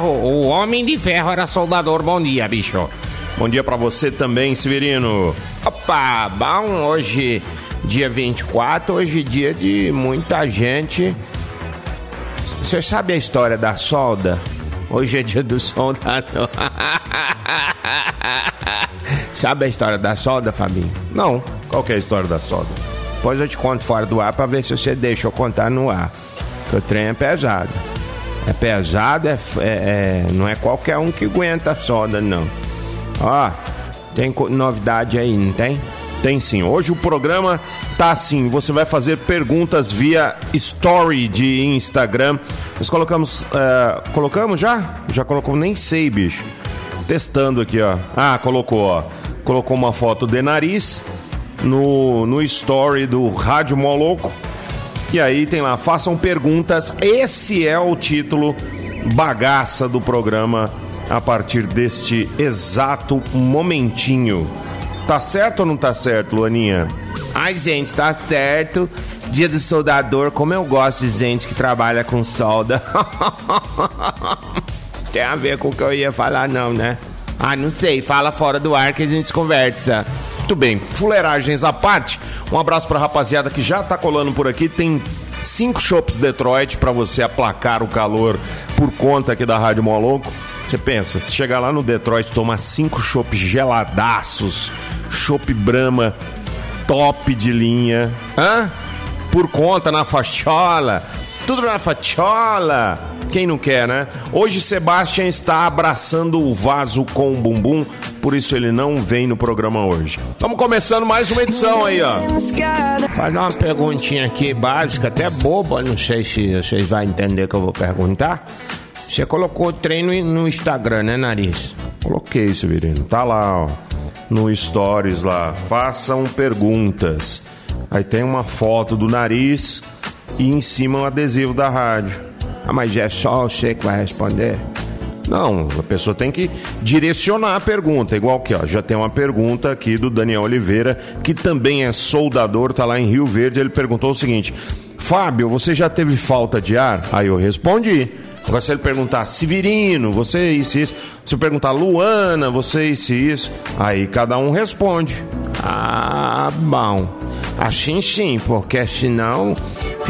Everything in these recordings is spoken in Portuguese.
ferro, o homem de ferro era soldador. Bom dia, bicho. Bom dia para você também, Severino. Opa, bom, hoje, dia 24, hoje dia de muita gente. Você sabe a história da solda? Hoje é dia do soldador. sabe a história da solda, Fabinho? Não. Qual que é a história da solda? Depois eu te conto fora do ar pra ver se você deixa eu contar no ar. Porque o trem é pesado. É pesado, é, é, é, não é qualquer um que aguenta a solda, não. Ó, tem novidade aí, não tem? Tem sim. Hoje o programa tá assim. Você vai fazer perguntas via story de Instagram. Nós colocamos. Uh, colocamos já? Já colocou? Nem sei, bicho. Testando aqui, ó. Ah, colocou, ó. Colocou uma foto de nariz no, no story do Rádio Moloco. E aí tem lá, façam perguntas. Esse é o título bagaça do programa a partir deste exato momentinho. Tá certo ou não tá certo, Luaninha? Ai, gente, tá certo. Dia do soldador, como eu gosto de gente que trabalha com solda. Tem a ver com o que eu ia falar, não, né? Ah, não sei, fala fora do ar que a gente conversa. Muito bem, fuleiragens à parte. Um abraço pra rapaziada que já tá colando por aqui. Tem cinco shops Detroit para você aplacar o calor por conta aqui da Rádio Moloco. Você pensa, se chegar lá no Detroit tomar cinco chopps geladaços, chopp Brahma top de linha, hã? Por conta na fachola, tudo na fachola. Quem não quer, né? Hoje Sebastian está abraçando o vaso com o bumbum, por isso ele não vem no programa hoje. Estamos começando mais uma edição aí, ó. Fazer uma perguntinha aqui básica, até boba, não sei se vocês vão entender o que eu vou perguntar. Você colocou treino no Instagram, né, Nariz? Coloquei, Severino. Tá lá, ó. No Stories lá. Façam perguntas. Aí tem uma foto do nariz e em cima um adesivo da rádio. Ah, mas é só você que vai responder? Não, a pessoa tem que direcionar a pergunta. Igual que, ó, já tem uma pergunta aqui do Daniel Oliveira, que também é soldador, tá lá em Rio Verde. Ele perguntou o seguinte: Fábio, você já teve falta de ar? Aí eu respondi. Agora, se ele perguntar Severino, você isso isso. Se eu perguntar Luana, você isso isso. Aí cada um responde. Ah, bom. Assim sim, porque senão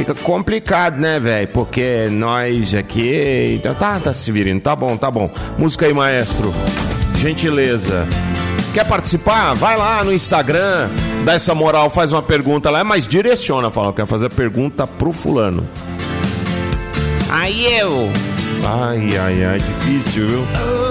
fica complicado, né, velho? Porque nós aqui. Então, tá, tá, Severino, tá bom, tá bom. Música aí, maestro. Gentileza. Quer participar? Vai lá no Instagram, dá essa moral, faz uma pergunta lá, mas direciona, fala, quer fazer pergunta pro fulano. Aí eu. Ai, ai, ai, difícil, viu?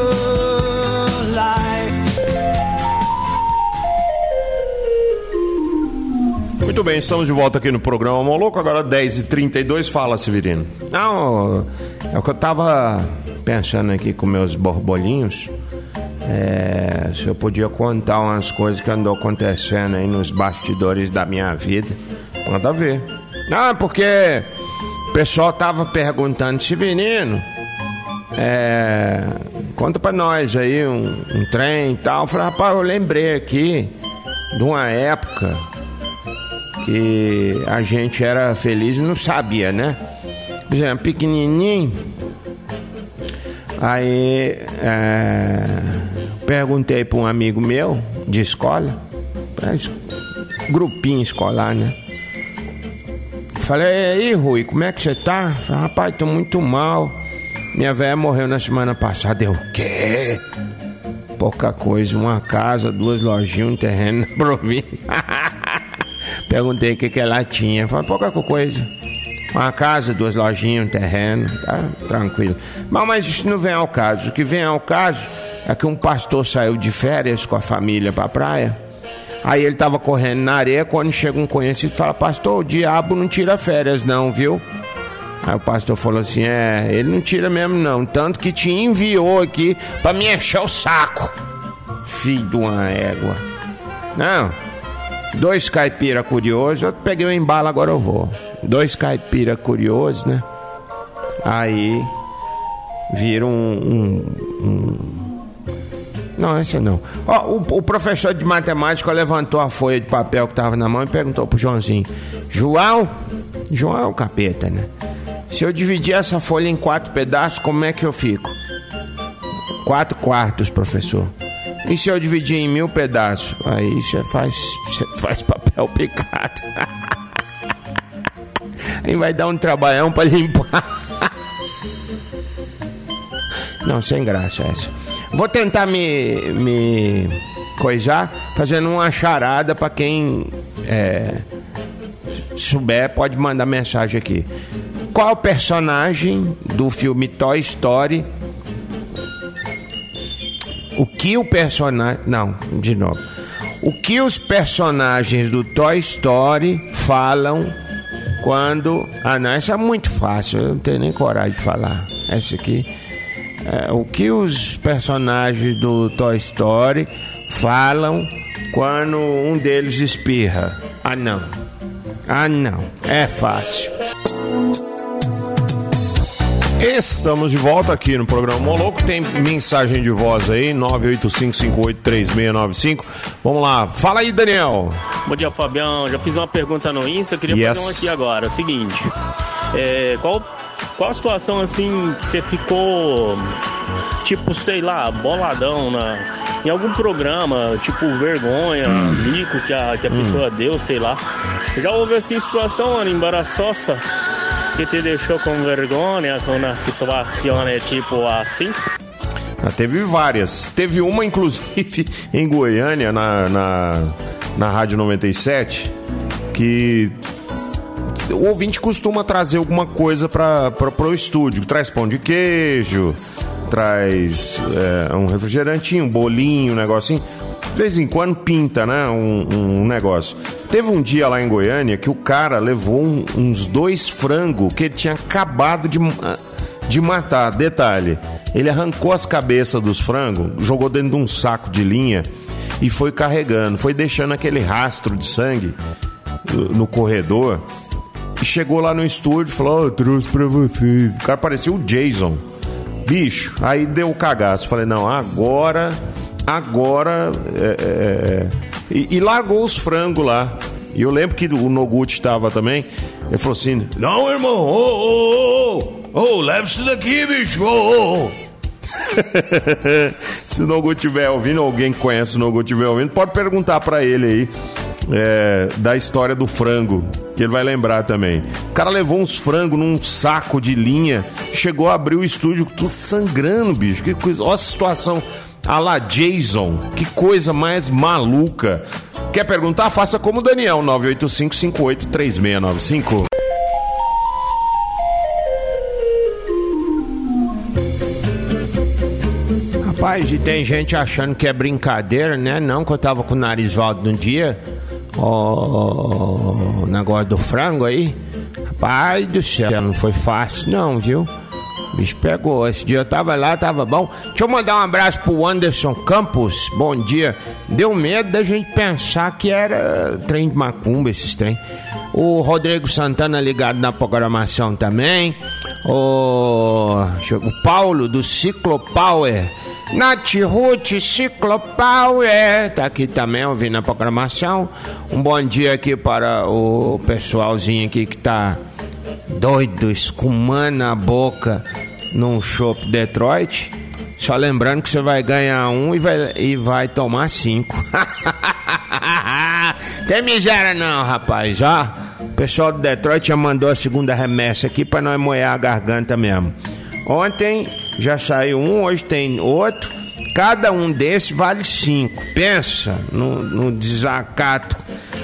Muito bem, estamos de volta aqui no programa Moloco, agora 10h32. Fala, Severino. Não, é o que eu tava pensando aqui com meus borbolinhos. É, se eu podia contar umas coisas que andou acontecendo aí nos bastidores da minha vida. Manda ver. Não, porque o pessoal tava perguntando, Severino, é, conta pra nós aí um, um trem e tal. Eu falei, rapaz, eu lembrei aqui de uma época que a gente era feliz e não sabia, né? Por exemplo, pequenininho. Aí é, perguntei para um amigo meu de escola, grupinho escolar, né? Falei, e aí, Rui, como é que você tá? Falei, rapaz, tô muito mal. Minha velha morreu na semana passada. Eu, quê? Pouca coisa, uma casa, duas lojinhas, um terreno na província. Perguntei o que, que ela tinha. Falei, pouca coisa. Uma casa, duas lojinhas, um terreno, tá tranquilo. Mas, mas isso não vem ao caso. O que vem ao caso é que um pastor saiu de férias com a família pra praia. Aí ele tava correndo na areia, quando chega um conhecido fala, pastor, o diabo não tira férias não, viu? Aí o pastor falou assim, é, ele não tira mesmo não, tanto que te enviou aqui pra me encher o saco. Filho de uma égua. Não, dois caipira curiosos, eu peguei o embalo, agora eu vou. Dois caipira curiosos, né? Aí viram um, um, um não, esse não. Ó, o, o, professor de matemática levantou a folha de papel que estava na mão e perguntou pro Joãozinho: João? João capeta, né? Se eu dividir essa folha em quatro pedaços, como é que eu fico? quatro quartos, professor. E se eu dividir em mil pedaços? Aí você faz, faz papel picado. Aí vai dar um trabalhão pra limpar. Não, sem graça essa. Vou tentar me, me coisar fazendo uma charada para quem é, souber, pode mandar mensagem aqui. Qual personagem do filme Toy Story? O que o personagem. Não, de novo. O que os personagens do Toy Story falam quando. Ah, não, essa é muito fácil, eu não tenho nem coragem de falar. Essa aqui. É, o que os personagens do Toy Story falam quando um deles espirra? Ah, não. Ah, não. É fácil. Estamos de volta aqui no programa Moloco. Tem mensagem de voz aí, 985583695. Vamos lá. Fala aí, Daniel. Bom dia, Fabião. Já fiz uma pergunta no Insta, queria yes. fazer uma aqui agora. É o seguinte: é, qual, qual a situação assim que você ficou, tipo, sei lá, boladão na, em algum programa, tipo vergonha, mico que a, que a hum. pessoa deu, sei lá. Já houve assim situação, mano, embaraçosa? Que te deixou com vergonha com uma situação tipo assim? Ah, teve várias. Teve uma, inclusive, em Goiânia, na, na, na Rádio 97, que o ouvinte costuma trazer alguma coisa para o estúdio. Traz pão de queijo, traz é, um refrigerantinho, um bolinho, um negocinho. De vez em quando pinta, né? Um, um negócio. Teve um dia lá em Goiânia que o cara levou um, uns dois frangos que ele tinha acabado de, de matar. Detalhe: ele arrancou as cabeças dos frangos, jogou dentro de um saco de linha e foi carregando, foi deixando aquele rastro de sangue no corredor. E chegou lá no estúdio e falou: oh, trouxe pra vocês. O cara parecia o Jason. Bicho, aí deu o cagaço. Falei: Não, agora agora. É, é, é, e, e, largou os frangos lá. E eu lembro que o Noguchi estava também. Ele falou assim: Não, irmão, ô, ô, ô, ô, isso daqui, bicho, ô, ô. Se o Noguchi estiver ouvindo, alguém conhece o Noguchi estiver ouvindo, pode perguntar para ele aí é, da história do frango, que ele vai lembrar também. O cara levou uns frangos num saco de linha, chegou a abrir o estúdio tudo sangrando, bicho. Que coisa, olha a situação a la Jason. Que coisa mais maluca. Quer perguntar? Faça como o Daniel, 985-583695. Rapaz, e tem gente achando que é brincadeira, né? Não, que eu tava com o nariz volto no dia. O negócio do frango aí. Rapaz do céu, não foi fácil não, viu? Bicho pegou. Esse dia eu tava lá, tava bom. Deixa eu mandar um abraço pro Anderson Campos. Bom dia. Deu medo da gente pensar que era trem de macumba, esses trem. O Rodrigo Santana ligado na programação também. O, o Paulo do Ciclo Power. Nath Ruth Ciclopower tá aqui também ouvindo a programação. Um bom dia aqui para o pessoalzinho aqui que tá doido, escumando a boca num Shop Detroit. Só lembrando que você vai ganhar um e vai, e vai tomar cinco. Tem miséria não, rapaz, ó. O pessoal do Detroit já mandou a segunda remessa aqui para nós moer a garganta mesmo. Ontem já saiu um, hoje tem outro. Cada um desses vale cinco. Pensa no, no desacato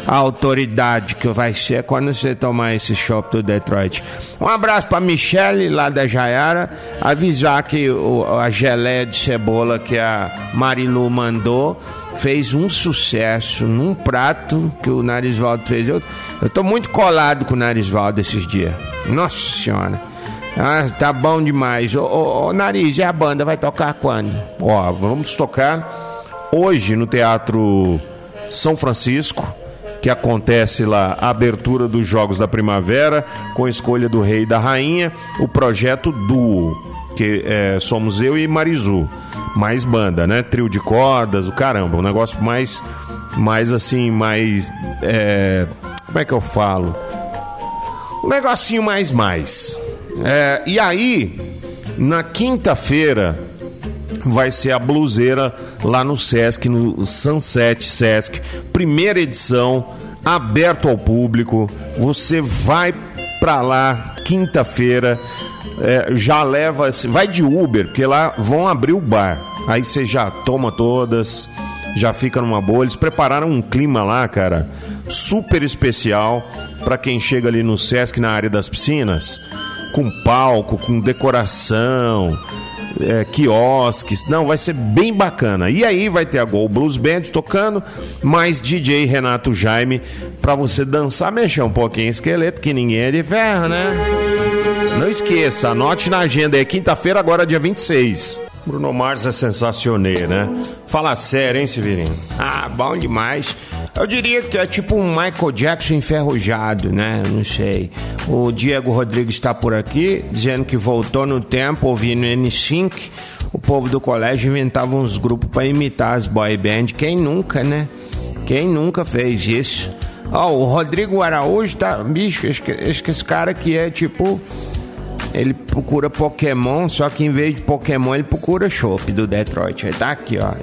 a autoridade que vai ser quando você tomar esse shopping do Detroit. Um abraço para Michele lá da Jaiara, avisar que o, a geleia de cebola que a Marilu mandou fez um sucesso num prato que o Narisvaldo fez. Eu, eu tô muito colado com o Narisvaldo esses dias. Nossa Senhora. Ah, tá bom demais. Ô, ô, ô, Nariz, e a banda vai tocar quando? Ó, vamos tocar hoje no Teatro São Francisco que acontece lá a abertura dos Jogos da Primavera, com a escolha do rei e da rainha, o projeto Duo, que é, somos eu e Marizu. Mais banda, né? Trio de cordas, o caramba, um negócio mais, mais assim, mais. É, como é que eu falo? Um negocinho mais, mais. É, e aí, na quinta-feira, vai ser a bluseira lá no Sesc, no Sunset Sesc, primeira edição, aberto ao público. Você vai para lá quinta-feira, é, já leva, vai de Uber, porque lá vão abrir o bar. Aí você já toma todas, já fica numa boa. Eles prepararam um clima lá, cara, super especial para quem chega ali no Sesc na área das piscinas, com palco, com decoração é, quiosques. Não, vai ser bem bacana. E aí vai ter a Gol Blues Band tocando, mais DJ Renato Jaime para você dançar, mexer um pouquinho esqueleto, que ninguém é de ferro, né? Não esqueça, anote na agenda, é quinta-feira, agora dia 26. Bruno Mars é sensacional, né? Fala sério, hein, Severino? Ah, bom demais. Eu diria que é tipo um Michael Jackson enferrujado, né? Não sei. O Diego Rodrigues está por aqui, dizendo que voltou no tempo ouvindo N5. O povo do colégio inventava uns grupos para imitar as boy band. Quem nunca, né? Quem nunca fez isso? Ó, oh, o Rodrigo Araújo tá. Bicho, que, que esse cara aqui é tipo ele procura Pokémon, só que em vez de Pokémon ele procura Chopp do Detroit. Ele tá aqui, ó.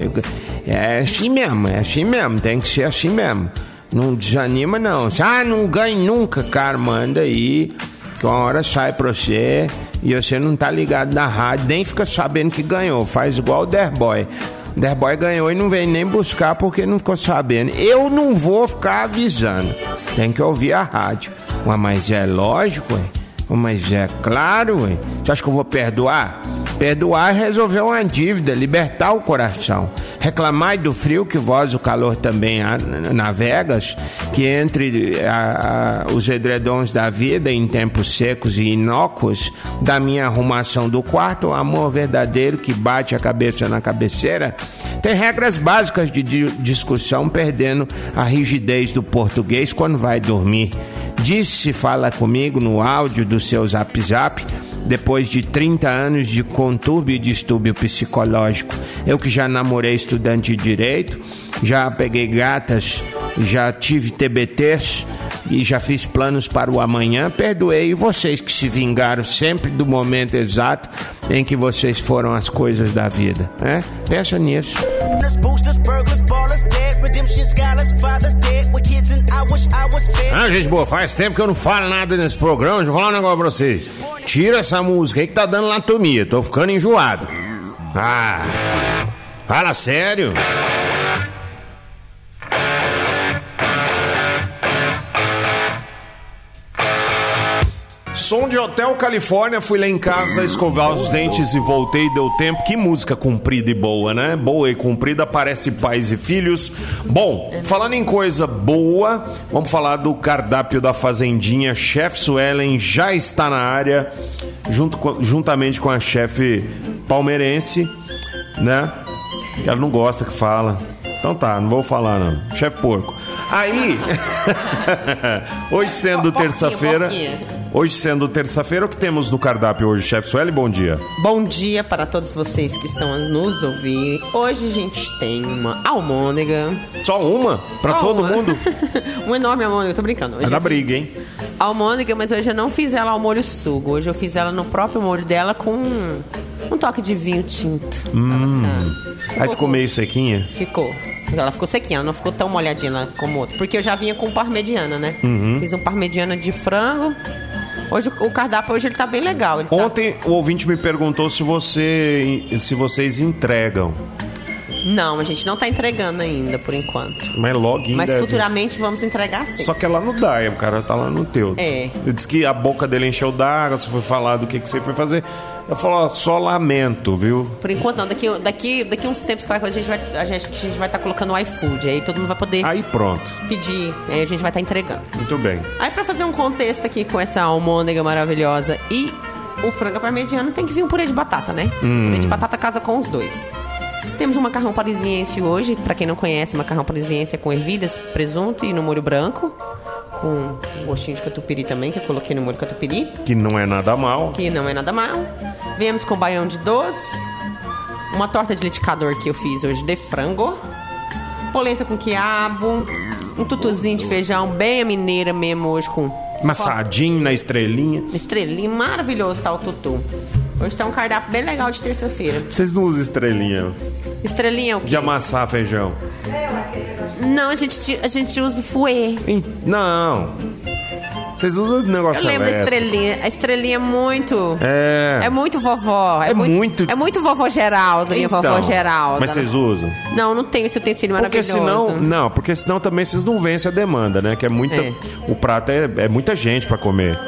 É assim mesmo, é assim mesmo, tem que ser assim mesmo. Não desanima não. Ah, não ganhe nunca, cara, manda aí. Que uma hora sai pra você e você não tá ligado na rádio, nem fica sabendo que ganhou. Faz igual o Derboy. Derboy ganhou e não vem nem buscar porque não ficou sabendo. Eu não vou ficar avisando. Tem que ouvir a rádio. Mas é lógico, hein? Mas é claro, ué. Você acha que eu vou perdoar? Perdoar é resolver uma dívida, libertar o coração. Reclamar do frio que voz o calor também navegas, que entre a, a, os edredons da vida em tempos secos e inócuos, da minha arrumação do quarto, o amor verdadeiro que bate a cabeça na cabeceira, tem regras básicas de discussão, perdendo a rigidez do português quando vai dormir. Disse fala comigo no áudio do seu zap zap depois de 30 anos de contúrbio e distúrbio psicológico. Eu que já namorei estudante de direito, já peguei gatas, já tive TBTs e já fiz planos para o amanhã. Perdoei vocês que se vingaram sempre do momento exato em que vocês foram as coisas da vida. Né? Pensa nisso. Ah, gente boa, faz tempo que eu não falo nada nesse programa. Deixa eu falar um negócio pra você. Tira essa música aí que tá dando latomia. Tô ficando enjoado. Ah, fala sério. Som de Hotel Califórnia, fui lá em casa escovar os dentes e voltei, deu tempo. Que música comprida e boa, né? Boa e comprida, parece pais e filhos. Bom, falando em coisa boa, vamos falar do cardápio da Fazendinha. Chef Suelen já está na área, junto com, juntamente com a chefe palmeirense, né? Ela não gosta que fala. Então tá, não vou falar não. Chefe porco. Aí, hoje sendo terça-feira. Hoje sendo terça-feira, o que temos no cardápio hoje, chefe Sueli? Bom dia. Bom dia para todos vocês que estão a nos ouvir. Hoje a gente tem uma almôndega. Só uma? Para todo uma. mundo? um enorme almôndega, tô brincando. Hoje é da briga, hein? Almôndega, mas hoje eu não fiz ela ao molho sugo. Hoje eu fiz ela no próprio molho dela com um toque de vinho tinto. Hum. Aí ficou meio sequinha? Ficou. Ela ficou sequinha, ela não ficou tão molhadinha como outra. Porque eu já vinha com parmegiana, né? Uhum. Fiz um parmegiana de frango. Hoje o cardápio hoje ele tá bem legal. Tá Ontem tá... o ouvinte me perguntou se você se vocês entregam. Não, a gente não tá entregando ainda, por enquanto. Mas logo Mas deve... futuramente vamos entregar sim. Só que é lá no DAI, o cara tá lá no teu. É. Ele disse que a boca dele encheu d'água, você foi falar do que, que você foi fazer. Eu falo, só lamento, viu? Por enquanto não, daqui, daqui, daqui uns tempos qualquer coisa a gente vai a gente, a gente vai estar tá colocando o iFood, aí todo mundo vai poder Aí pronto. pedir, aí a gente vai estar tá entregando. Muito bem. Aí para fazer um contexto aqui com essa almôndega maravilhosa e o frango parmegiano tem que vir um purê de batata, né? Hum. Purê de batata casa com os dois. Temos um macarrão parisiense hoje, para quem não conhece, macarrão parisiense é com ervilhas, presunto e no molho branco com um gostinho de catupiry também, que eu coloquei no molho catupiry. Que não é nada mal. Que não é nada mal. Viemos com baião de doce. Uma torta de liquidificador que eu fiz hoje de frango. Polenta com quiabo. Um tutuzinho de feijão bem a mineira mesmo hoje com... Massadinho na estrelinha. Estrelinha, maravilhoso tá o tutu. Hoje tá um cardápio bem legal de terça-feira. Vocês não usam estrelinha Estrelinha é o quê? de amassar feijão? Não, a gente, a gente usa fouet. Ih, Não. Vocês usam o negócio Eu lembro da estrelinha. A estrelinha é muito. É. É muito vovó. É, É muito, muito- É muito vovó Geraldo, minha vovó Então, Geralda. Mas vocês usam? Não, não tenho esse utensílio Porque maravilhoso. senão, não, porque senão também vocês não vencem a demanda, né? Que é muita, É. o prato é, é muita gente pra comer.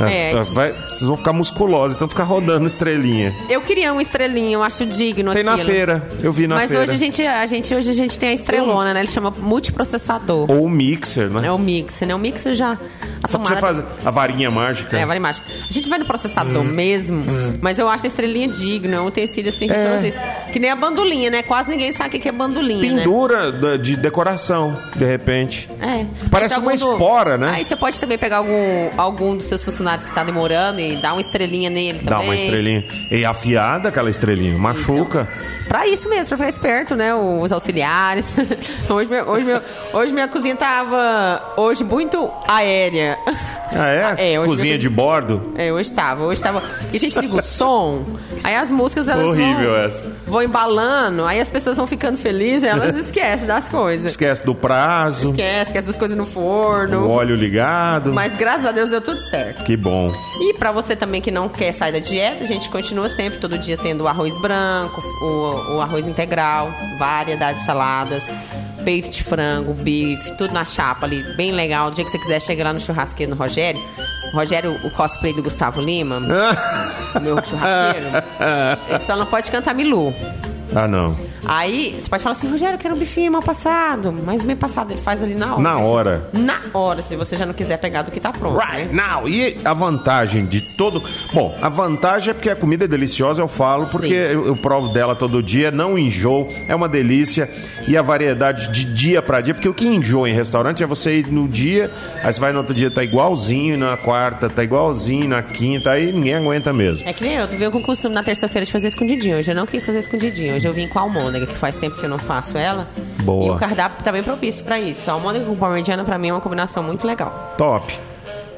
É, É, a vai- vocês vão ficar musculosos, então ficar rodando estrelinha. Eu queria uma estrelinha, eu acho digno Tem na aquilo. feira, eu vi na Mas feira. hoje a gente, a gente hoje a gente tem a estrelona, né? Ele chama multiprocessador. Ou o mixer, né? É o mixer, né? O mixer já. A Só pra você fazer a varinha mágica. É, vale mais. A gente vai no processador Hum. mesmo, mas eu acho a estrelinha digno, é um utensílio assim que É. isso. Que nem a bandolinha, né? Quase ninguém sabe o que é bandolinha, né? Pendura da- de decoração, de repente. É. Parece uma algum do- espora, né? Aí você pode também pegar algum, algum dos seus funcionários que tá demorando e dar uma estrelinha nele também. Dá uma estrelinha. E afiada aquela estrelinha, machuca. Pra isso mesmo, pra ficar esperto, né? Os auxiliares. hoje, meu- hoje, meu- hoje minha cozinha tava. Hoje muito aérea. Ah, é? É, Cozinha minha- de bordo? É, hoje tava. Hoje tava. E a gente liga o som, aí as músicas elas Horrível vão, essa. vão embalando, aí as pessoas vão ficando felizes, elas esquecem das coisas. Esquece do prazo, Esquece, esquece das coisas no o forno. óleo ligado. Mas graças a Deus deu tudo certo. Que bom. E pra você também que não quer sair da dieta, a gente continua sempre, todo dia, tendo o arroz branco, o, o arroz integral, variedade de saladas, peito de frango, bife, tudo na chapa ali, bem legal. O dia que você quiser, chega lá no churrasqueiro no Rogério. Rogério, o cosplay do Gustavo Lima, meu churrasqueiro, ele só não pode cantar Milu. Ah, não. Aí você pode falar assim, Rogério, eu quero um bifinho mal passado. Mas bem passado ele faz ali na hora. Na hora. Na hora, se você já não quiser pegar do que tá pronto. Right né? now. E a vantagem de todo. Bom, a vantagem é porque a comida é deliciosa, eu falo, porque eu, eu provo dela todo dia, não enjoo, é uma delícia. E a variedade de dia pra dia, porque o que enjoa em restaurante é você ir no dia, aí você vai no outro dia, tá igualzinho, na quarta, tá igualzinho, na quinta, aí ninguém aguenta mesmo. É que nem eu, tu veio com o costume na terça-feira de fazer escondidinho. Hoje eu não quis fazer escondidinho. Hoje eu vim com a almôndega, que faz tempo que eu não faço ela. Boa. E o cardápio tá bem propício pra isso. A almôndega com parmegiana pra mim é uma combinação muito legal. Top.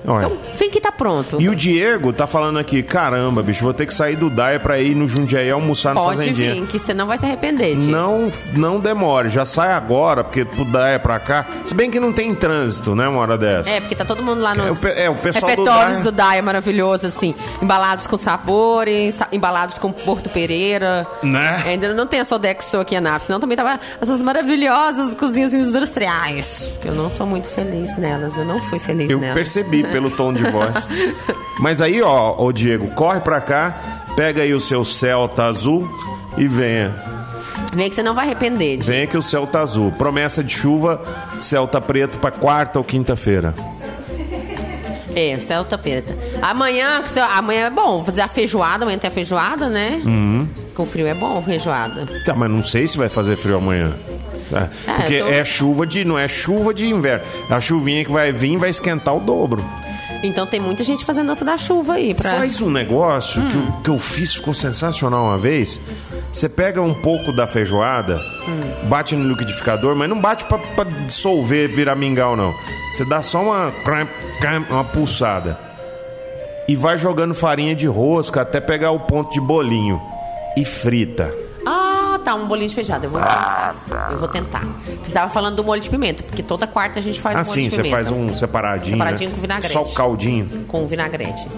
Olha. Então, vem que tá pronto. E o Diego tá falando aqui, caramba, bicho, vou ter que sair do Daia pra ir no Jundiaí almoçar no Pode Fazendinha. vir, que você não vai se arrepender. Tio. Não, não demore, já sai agora, porque pro Daia pra cá. Se bem que não tem trânsito, né, uma hora dessa. É, porque tá todo mundo lá nos É, o é, o pessoal do refeitórios do Daia maravilhoso, assim. Embalados com sabores, sa- embalados com Porto Pereira. Né? Ainda não tem a Sodexo aqui em Anápolis, senão também tava essas maravilhosas cozinhas industriais. Eu não sou muito feliz nelas, eu não fui feliz Eu nelas. percebi pelo tom de voz. Mas aí, ó, ô Diego, corre pra cá, pega aí o seu Celta azul e venha. Vem que você não vai arrepender. Di. Venha que o céu tá azul. Promessa de chuva, céu tá preto pra quarta ou quinta-feira. É, o céu tá preta. Amanhã, amanhã é bom fazer a feijoada, amanhã tem a feijoada, né? Uhum. Com frio é bom feijoada. Tá, mas não sei se vai fazer frio amanhã. É, É, porque eu tô- é chuva de. não é chuva de inverno. A chuvinha que vai vir vai esquentar o dobro. Então tem muita gente fazendo dança da chuva aí. Pra... Faz um negócio que, Hum. eu, que eu fiz, ficou sensacional uma vez. Você pega um pouco da feijoada, Hum. bate no liquidificador, mas não bate pra, pra dissolver, virar mingau, não. Você dá só uma, uma pulsada. E vai jogando farinha de rosca até pegar o ponto de bolinho. E frita. Ah, tá, um bolinho de feijoada. Eu vou tentar. Eu vou tentar. Precisava falando do molho de pimenta, porque toda quarta a gente faz um molho Assim, de você pimenta. faz um separadinho. Separadinho né? com vinagrete. Só o caldinho. Com vinagrete.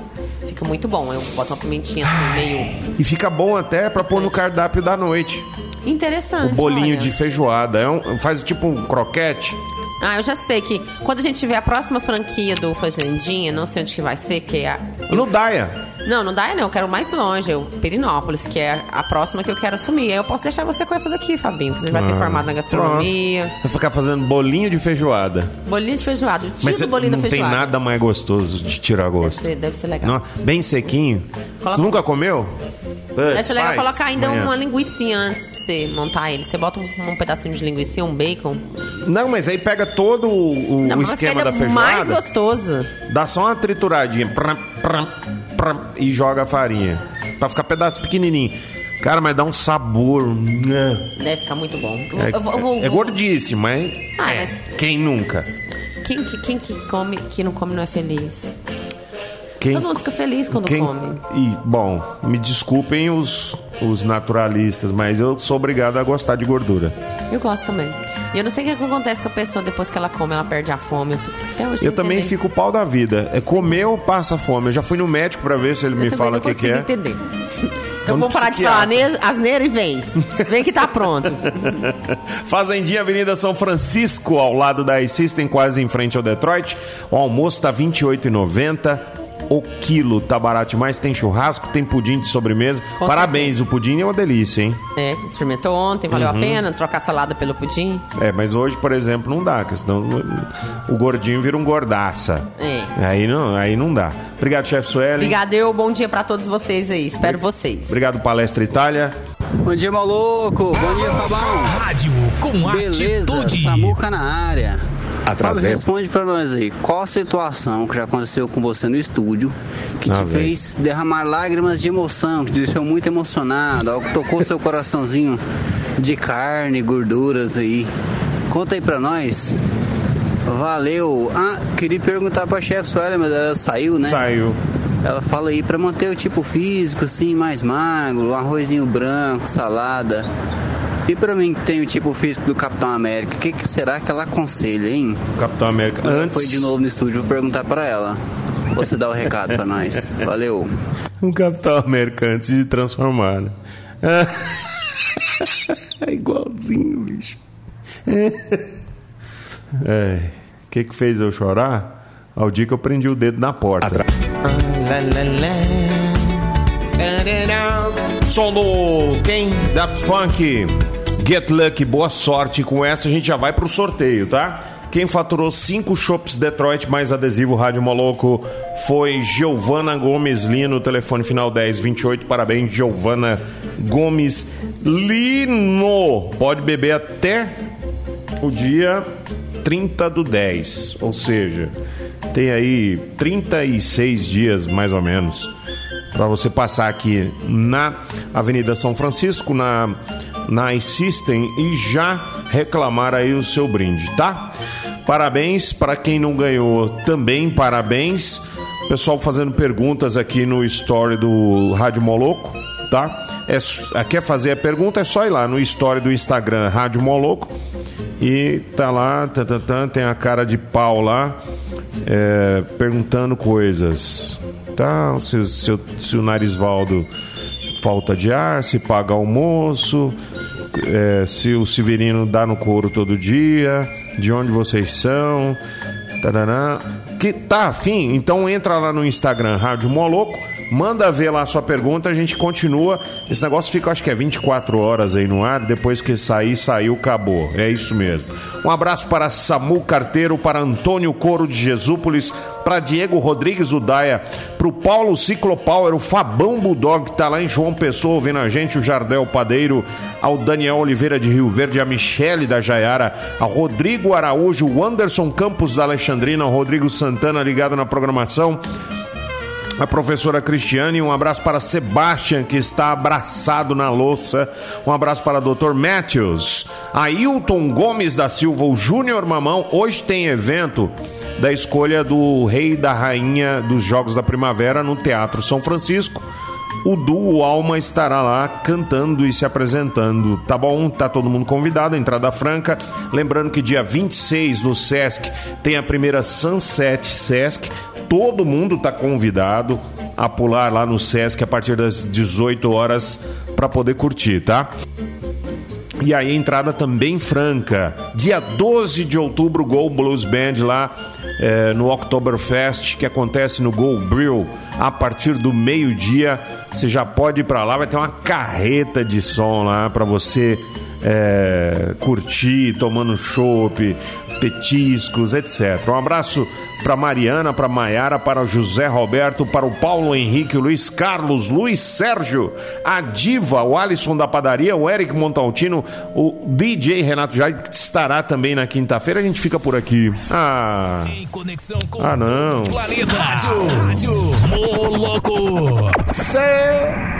Fica muito bom. Eu boto uma pimentinha assim, meio E fica bom até pra pôr no cardápio da noite. interessante. O bolinho olha. de feijoada. É um, faz tipo um croquete. Ah, eu já sei que quando a gente tiver a próxima franquia do Fazendinha, não sei onde que vai ser, que é a... No Daia. Não, não dá, não. Eu quero mais longe, eu, Perinópolis, que é a próxima que eu quero assumir. Aí eu posso deixar você com essa daqui, Fabinho, você vai ter Ah, formado na gastronomia. pronto. Vai ficar fazendo bolinho de feijoada. Bolinho de feijoada, o tio Mas bolinho não da tem feijoada. nada mais gostoso de tirar Deve gosto. ser, deve ser legal. Não, bem sequinho. Coloca- Você nunca comeu? Deve ser legal colocar ainda uma linguiça antes de você montar ele. Você bota um, um pedacinho de linguiça, um bacon. Não, mas aí pega todo o, o Não, esquema da ainda mais feijoada, gostoso. dá só uma trituradinha pram, e joga a farinha. Pra ficar pedaço pequenininho. Cara, mas dá um sabor. né? Deve ficar muito bom. É, eu vou- eu vou- é gordice, mas, Ah, é, mas- quem nunca? Quem, que- quem que come, que não come não é feliz? Quem, Todo mundo fica feliz quando quem, come. E, bom, me desculpem os, os naturalistas, mas eu sou obrigado a gostar de gordura. Eu gosto também. E eu não sei o que acontece com a pessoa depois que ela come, ela perde a fome. Eu, fico, eu também fico pau da vida. É comer ou passa fome. Eu já fui no médico para ver se ele eu me fala o que, que é. entender. Então vamos parar de falar asneira e vem. Vem que tá pronto. Fazendinha Avenida São Francisco, ao lado da iSystem, quase em frente ao Detroit. O almoço tá R$ 28,90 o quilo. Tá barato demais. Tem churrasco, tem pudim de sobremesa. Com Parabéns, certeza. o pudim é uma delícia, hein? É, experimentou ontem, valeu uhum. a pena trocar salada pelo pudim. É, mas hoje, por exemplo, não dá, porque senão o gordinho vira um gordaça. É. Aí não, aí não dá. Obrigado, chefe Sueli. Obrigado, eu. Bom dia para todos vocês aí. Espero vocês. Obrigado, Palestra Itália. Bom dia, maluco. Bom dia, Fabão. Rádio com Beleza, atitude. Samuca na área. Através... responde para nós aí, qual a situação que já aconteceu com você no estúdio que ah, te fez derramar lágrimas de emoção, que te deixou muito emocionado, algo que tocou seu coraçãozinho de carne, gorduras aí. Conta aí para nós. Valeu. Ah, queria perguntar pra chefe Suela, mas ela saiu, né? Saiu. Ela fala aí para manter o tipo físico assim mais magro, um arrozinho branco, salada. E pra mim que tem o tipo físico do Capitão América, o que, que, será que ela aconselha, hein? Capitão América antes. Foi de novo no estúdio, vou perguntar pra ela. Você dá o recado pra nós. Valeu. Um Capitão América antes de transformar, né? É igualzinho, bicho. É. O que que fez eu chorar? Ao dia que eu prendi o dedo na porta. Atra... Som do quem? Daft Funk. Get Lucky, boa sorte. Com essa a gente já vai pro sorteio, tá? Quem faturou cinco shops Detroit mais adesivo Rádio Moloco foi Giovana Gomes Lino, telefone final 1028. Parabéns, Giovana Gomes Lino. Pode beber até o dia 30 do 10, ou seja, tem aí 36 dias mais ou menos para você passar aqui na Avenida São Francisco, na na iSystem e já reclamar aí o seu brinde, tá? Parabéns para quem não ganhou, também parabéns. Pessoal fazendo perguntas aqui no story do Rádio Moloco, tá? É, quer fazer a pergunta é só ir lá no story do Instagram Rádio Moloco e tá lá, tá, tá, tá, tem a cara de pau lá é, perguntando coisas. Tá? Se, se, se o Narisvaldo falta de ar, se paga almoço, é, se o Severino dá no couro todo dia, de onde vocês são. Tarará. Que tá afim? Então entra lá no Instagram Rádio Moloco Manda ver lá a sua pergunta, a gente continua. Esse negócio fica, acho que é 24 horas aí no ar. Depois que sair, saiu, acabou. É isso mesmo. Um abraço para Samu Carteiro, para Antônio Coro de Jesúpolis, para Diego Rodrigues Udaia, para o Paulo Ciclopower, o Fabão Bulldog, que está lá em João Pessoa ouvindo a gente, o Jardel Padeiro, ao Daniel Oliveira de Rio Verde, a Michele da Jaiara, ao Rodrigo Araújo, o Anderson Campos da Alexandrina, o Rodrigo Santana ligado na programação a professora Cristiane, um abraço para Sebastian, que está abraçado na louça, um abraço para o Dr. Matthews, Ailton Gomes da Silva, o Júnior Mamão, hoje tem evento da escolha do rei e da rainha dos Jogos da Primavera no Teatro São Francisco. O duo Alma estará lá cantando e se apresentando. Tá bom? Tá todo mundo convidado, entrada franca. Lembrando que dia 26 no Sesc tem a primeira Sunset Sesc todo mundo está convidado a pular lá no Sesc a partir das 18 horas para poder curtir, tá? E aí a entrada também franca. Dia 12 de outubro, Go Blues Band lá é, no Oktoberfest, que acontece no Go Brill, a partir do meio-dia. Você já pode ir para lá, vai ter uma carreta de som lá para você é, curtir, tomando chopp, petiscos, etc. Um abraço para Mariana, para Maiara, para o José Roberto, para o Paulo Henrique, o Luiz Carlos, Luiz Sérgio, a Diva, o Alisson da Padaria, o Eric Montaltino, o DJ Renato Jair, que estará também na quinta-feira. A gente fica por aqui. Ah. ah, não. Planeta Rádio, Rádio Moloco. Cê...